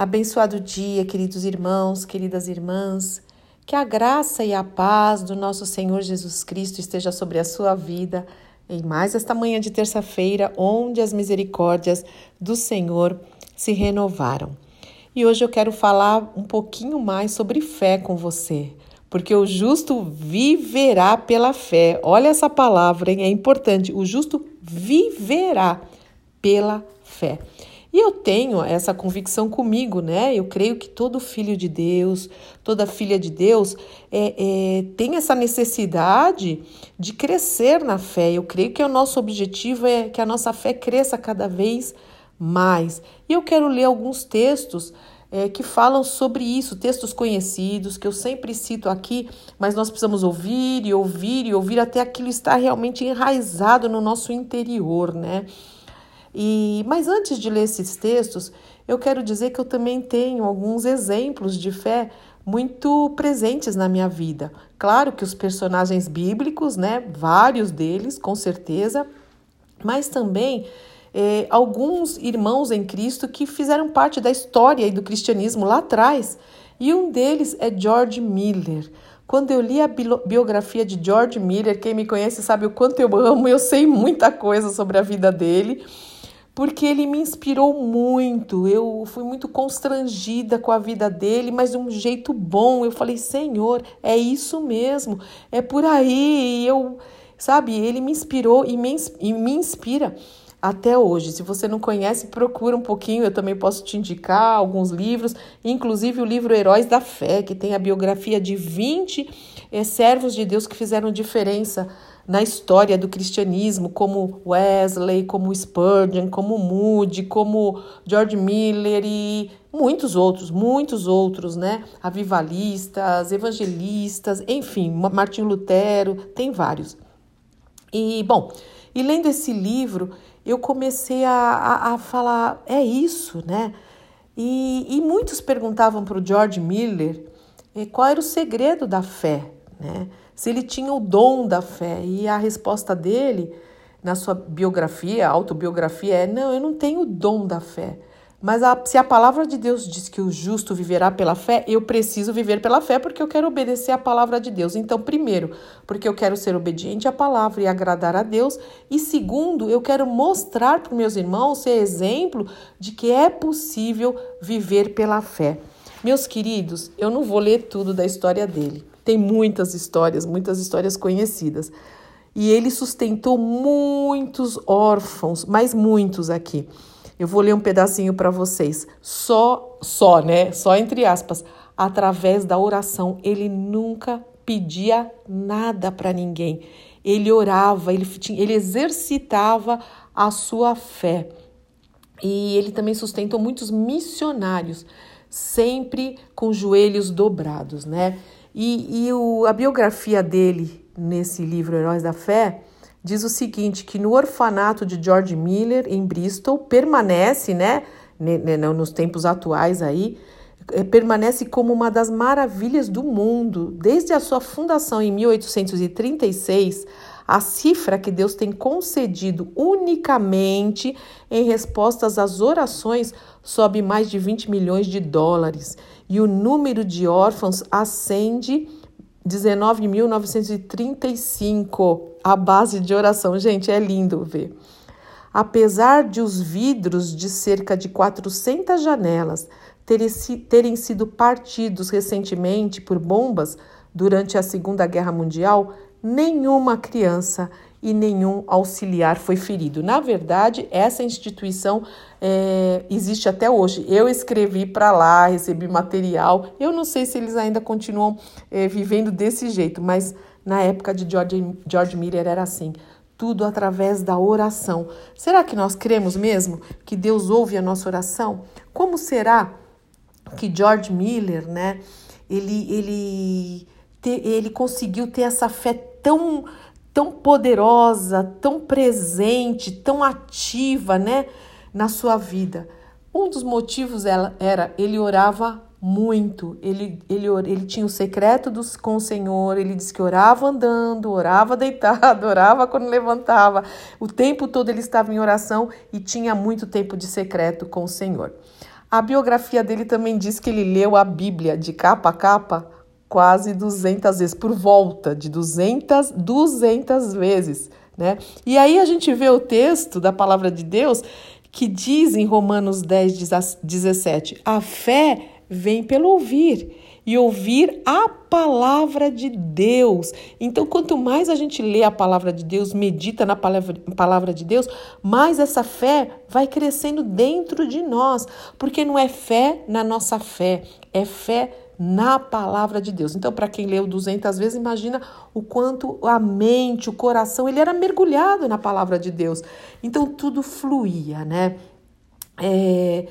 Abençoado dia, queridos irmãos, queridas irmãs. Que a graça e a paz do nosso Senhor Jesus Cristo esteja sobre a sua vida em mais esta manhã de terça-feira, onde as misericórdias do Senhor se renovaram. E hoje eu quero falar um pouquinho mais sobre fé com você, porque o justo viverá pela fé. Olha essa palavra, hein? é importante. O justo viverá pela fé. E eu tenho essa convicção comigo, né? Eu creio que todo filho de Deus, toda filha de Deus, é, é, tem essa necessidade de crescer na fé. Eu creio que o nosso objetivo é que a nossa fé cresça cada vez mais. E eu quero ler alguns textos é, que falam sobre isso, textos conhecidos, que eu sempre cito aqui, mas nós precisamos ouvir e ouvir e ouvir até aquilo estar realmente enraizado no nosso interior, né? E, mas antes de ler esses textos, eu quero dizer que eu também tenho alguns exemplos de fé muito presentes na minha vida. Claro que os personagens bíblicos, né, vários deles, com certeza, mas também eh, alguns irmãos em Cristo que fizeram parte da história e do cristianismo lá atrás. E um deles é George Miller. Quando eu li a biografia de George Miller, quem me conhece sabe o quanto eu amo, eu sei muita coisa sobre a vida dele porque ele me inspirou muito. Eu fui muito constrangida com a vida dele, mas de um jeito bom. Eu falei, Senhor, é isso mesmo, é por aí. E eu, sabe, ele me inspirou e me, e me inspira até hoje. Se você não conhece, procura um pouquinho. Eu também posso te indicar alguns livros, inclusive o livro Heróis da Fé, que tem a biografia de 20 é, servos de Deus que fizeram diferença na história do cristianismo, como Wesley, como Spurgeon, como Moody, como George Miller e muitos outros, muitos outros, né? Avivalistas, evangelistas, enfim, Martin Lutero, tem vários. E, bom, e lendo esse livro, eu comecei a, a, a falar, é isso, né? E, e muitos perguntavam para o George Miller eh, qual era o segredo da fé, né? Se ele tinha o dom da fé. E a resposta dele, na sua biografia, autobiografia, é: não, eu não tenho o dom da fé. Mas a, se a palavra de Deus diz que o justo viverá pela fé, eu preciso viver pela fé porque eu quero obedecer à palavra de Deus. Então, primeiro, porque eu quero ser obediente à palavra e agradar a Deus. E segundo, eu quero mostrar para meus irmãos, ser exemplo de que é possível viver pela fé. Meus queridos, eu não vou ler tudo da história dele. Tem muitas histórias, muitas histórias conhecidas. E ele sustentou muitos órfãos, mas muitos aqui. Eu vou ler um pedacinho para vocês. Só, só, né? Só entre aspas, através da oração. Ele nunca pedia nada para ninguém. Ele orava, ele, ele exercitava a sua fé. E ele também sustentou muitos missionários, sempre com joelhos dobrados, né? E, e o, a biografia dele nesse livro Heróis da Fé diz o seguinte: que no orfanato de George Miller, em Bristol, permanece, né, nos tempos atuais aí, eh, permanece como uma das maravilhas do mundo. Desde a sua fundação em 1836, a cifra que Deus tem concedido unicamente em respostas às orações sobe mais de 20 milhões de dólares e o número de órfãos ascende 19.935 a base de oração. Gente, é lindo ver. Apesar de os vidros de cerca de 400 janelas terem sido partidos recentemente por bombas durante a Segunda Guerra Mundial, nenhuma criança e nenhum auxiliar foi ferido. Na verdade, essa instituição é, existe até hoje. Eu escrevi para lá, recebi material. Eu não sei se eles ainda continuam é, vivendo desse jeito, mas na época de George, George Miller era assim. Tudo através da oração. Será que nós cremos mesmo que Deus ouve a nossa oração? Como será que George Miller, né, ele, ele, te, ele conseguiu ter essa fé tão tão poderosa, tão presente, tão ativa, né, na sua vida. Um dos motivos era ele orava muito, ele, ele, ele tinha o secreto dos, com o Senhor, ele disse que orava andando, orava deitado, orava quando levantava, o tempo todo ele estava em oração e tinha muito tempo de secreto com o Senhor. A biografia dele também diz que ele leu a Bíblia de capa a capa quase 200 vezes, por volta de 200, 200 vezes, né? E aí a gente vê o texto da palavra de Deus que diz em Romanos 10, 17: a fé vem pelo ouvir e ouvir a palavra de Deus. Então, quanto mais a gente lê a palavra de Deus, medita na palavra, palavra de Deus, mais essa fé vai crescendo dentro de nós, porque não é fé na nossa fé, é fé na palavra de Deus. Então, para quem leu 200 vezes, imagina o quanto a mente, o coração, ele era mergulhado na palavra de Deus. Então, tudo fluía, né? É,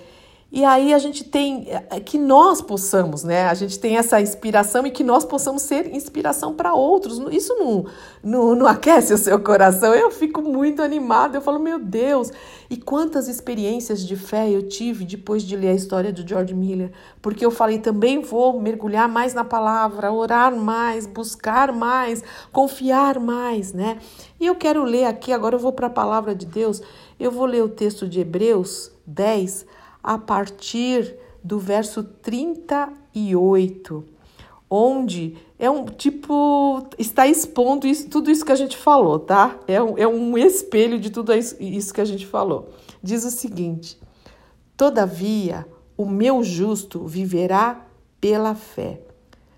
e aí a gente tem é, que nós possamos, né? A gente tem essa inspiração e que nós possamos ser inspiração para outros. Isso não, não, não aquece o seu coração. Eu fico muito animada. Eu falo, meu Deus! E quantas experiências de fé eu tive depois de ler a história do George Miller. Porque eu falei, também vou mergulhar mais na palavra, orar mais, buscar mais, confiar mais, né? E eu quero ler aqui, agora eu vou para a palavra de Deus. Eu vou ler o texto de Hebreus 10 a partir do verso 38, onde é um tipo, está expondo isso, tudo isso que a gente falou, tá? É um, é um espelho de tudo isso que a gente falou. Diz o seguinte: Todavia, o meu justo viverá pela fé,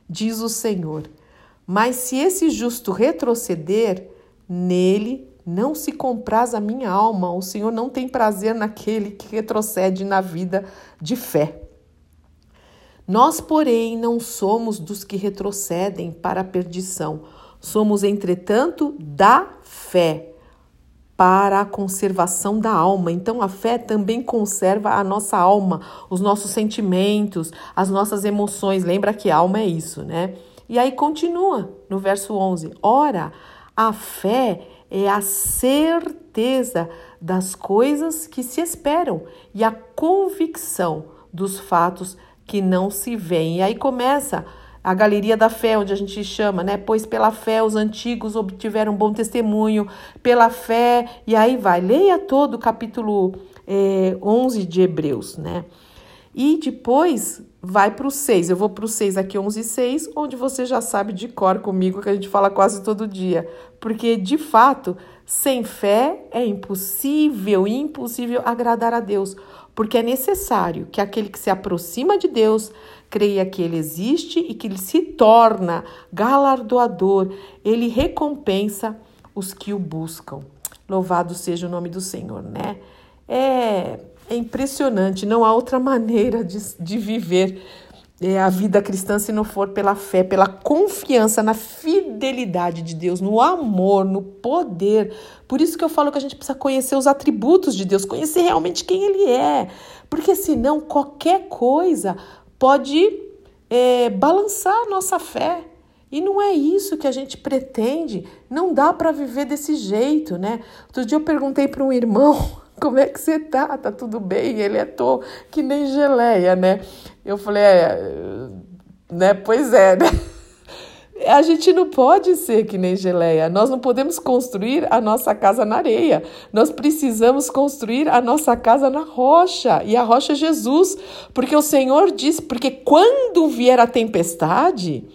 diz o Senhor. Mas se esse justo retroceder, nele não se compraz a minha alma, o Senhor não tem prazer naquele que retrocede na vida de fé. Nós, porém, não somos dos que retrocedem para a perdição, somos, entretanto, da fé para a conservação da alma. Então, a fé também conserva a nossa alma, os nossos sentimentos, as nossas emoções. Lembra que alma é isso, né? E aí continua no verso 11: Ora, a fé é a certeza das coisas que se esperam e a convicção dos fatos que não se veem. E aí começa a galeria da fé, onde a gente chama, né? Pois pela fé os antigos obtiveram bom testemunho, pela fé, e aí vai. Leia todo o capítulo é, 11 de Hebreus, né? E depois vai para o 6. Eu vou para o 6 aqui, 11 e 6, onde você já sabe de cor comigo, que a gente fala quase todo dia. Porque, de fato, sem fé é impossível, impossível agradar a Deus. Porque é necessário que aquele que se aproxima de Deus creia que ele existe e que ele se torna galardoador, ele recompensa os que o buscam. Louvado seja o nome do Senhor, né? É é impressionante, não há outra maneira de, de viver é, a vida cristã se não for pela fé, pela confiança na fidelidade de Deus, no amor, no poder. Por isso que eu falo que a gente precisa conhecer os atributos de Deus, conhecer realmente quem Ele é, porque senão qualquer coisa pode é, balançar a nossa fé. E não é isso que a gente pretende. Não dá para viver desse jeito, né? Outro dia eu perguntei para um irmão como é que você tá? Tá tudo bem? Ele é tô que nem geleia, né? Eu falei, é, né? Pois é, né? A gente não pode ser que nem geleia. Nós não podemos construir a nossa casa na areia. Nós precisamos construir a nossa casa na rocha. E a rocha é Jesus. Porque o Senhor diz: porque quando vier a tempestade,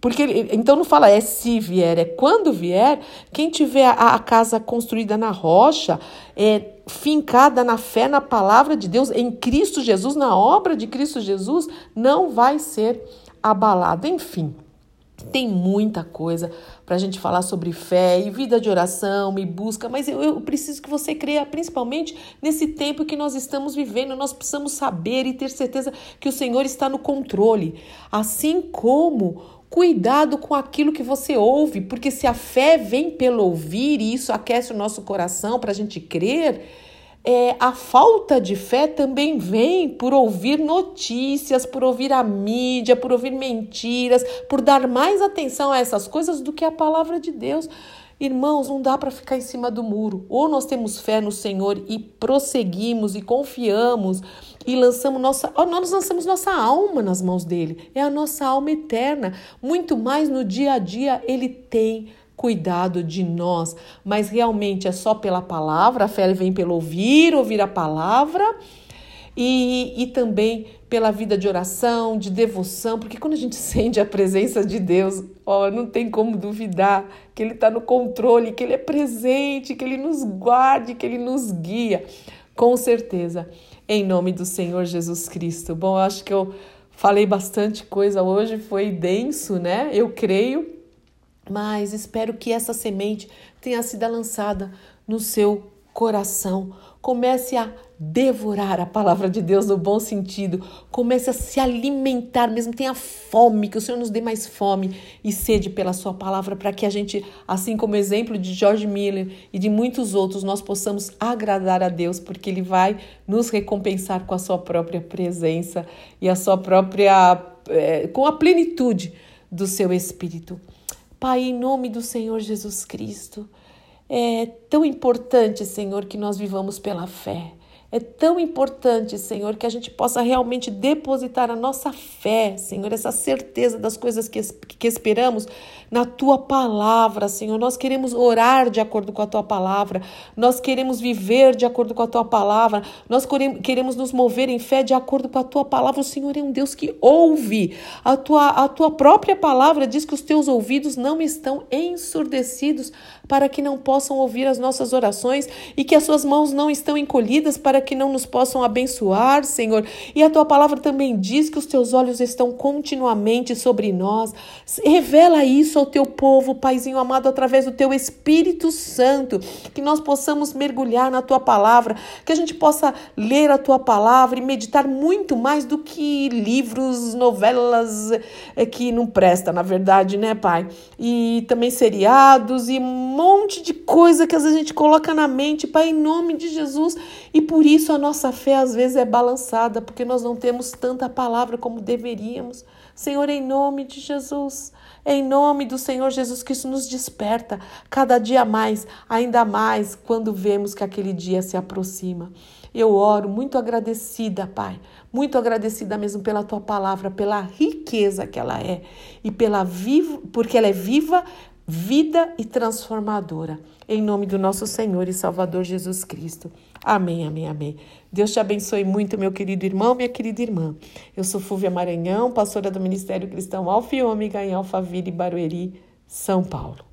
porque então não fala é se vier, é quando vier. Quem tiver a, a casa construída na rocha, é fincada na fé, na palavra de Deus, em Cristo Jesus, na obra de Cristo Jesus, não vai ser abalado. Enfim, tem muita coisa para a gente falar sobre fé e vida de oração e busca, mas eu, eu, preciso que você creia, principalmente nesse tempo que nós estamos vivendo. Nós precisamos saber e ter certeza que o Senhor está no controle. Assim como Cuidado com aquilo que você ouve, porque se a fé vem pelo ouvir e isso aquece o nosso coração para a gente crer, é, a falta de fé também vem por ouvir notícias, por ouvir a mídia, por ouvir mentiras, por dar mais atenção a essas coisas do que a palavra de Deus. Irmãos, não dá para ficar em cima do muro. Ou nós temos fé no Senhor e prosseguimos e confiamos e lançamos nossa, nós lançamos nossa alma nas mãos dele. É a nossa alma eterna. Muito mais no dia a dia ele tem cuidado de nós, mas realmente é só pela palavra, a fé vem pelo ouvir, ouvir a palavra. E, e também pela vida de oração, de devoção, porque quando a gente sente a presença de Deus, ó, não tem como duvidar que Ele está no controle, que Ele é presente, que Ele nos guarde, que Ele nos guia, com certeza, em nome do Senhor Jesus Cristo. Bom, eu acho que eu falei bastante coisa hoje, foi denso, né? Eu creio, mas espero que essa semente tenha sido lançada no seu coração. Comece a devorar a palavra de Deus no bom sentido. Comece a se alimentar mesmo. Tenha fome, que o Senhor nos dê mais fome e sede pela Sua palavra, para que a gente, assim como o exemplo de George Miller e de muitos outros, nós possamos agradar a Deus, porque Ele vai nos recompensar com a Sua própria presença e a Sua própria. É, com a plenitude do Seu Espírito. Pai, em nome do Senhor Jesus Cristo, é tão importante, Senhor, que nós vivamos pela fé. É tão importante, Senhor, que a gente possa realmente depositar a nossa fé, Senhor, essa certeza das coisas que, que esperamos na tua palavra, Senhor. Nós queremos orar de acordo com a tua palavra, nós queremos viver de acordo com a tua palavra, nós queremos nos mover em fé de acordo com a tua palavra. O Senhor é um Deus que ouve. A tua, a tua própria palavra diz que os teus ouvidos não estão ensurdecidos para que não possam ouvir as nossas orações e que as suas mãos não estão encolhidas para que não nos possam abençoar, Senhor. E a tua palavra também diz que os teus olhos estão continuamente sobre nós. Revela isso ao teu povo, Paizinho amado, através do teu Espírito Santo, que nós possamos mergulhar na tua palavra, que a gente possa ler a tua palavra e meditar muito mais do que livros, novelas é, que não presta, na verdade, né, Pai? E também seriados e monte de coisa que às vezes a gente coloca na mente, Pai, em nome de Jesus. E por isso a nossa fé às vezes é balançada, porque nós não temos tanta palavra como deveríamos. Senhor, em nome de Jesus, em nome do Senhor Jesus, que isso nos desperta cada dia mais, ainda mais quando vemos que aquele dia se aproxima. Eu oro muito agradecida, Pai, muito agradecida mesmo pela tua palavra, pela riqueza que ela é e pela viva, porque ela é viva, vida e transformadora. Em nome do nosso Senhor e Salvador Jesus Cristo. Amém, amém, amém. Deus te abençoe muito, meu querido irmão, minha querida irmã. Eu sou Fúvia Maranhão, pastora do Ministério Cristão Alfa e Ômega em Alphaville, Barueri, São Paulo.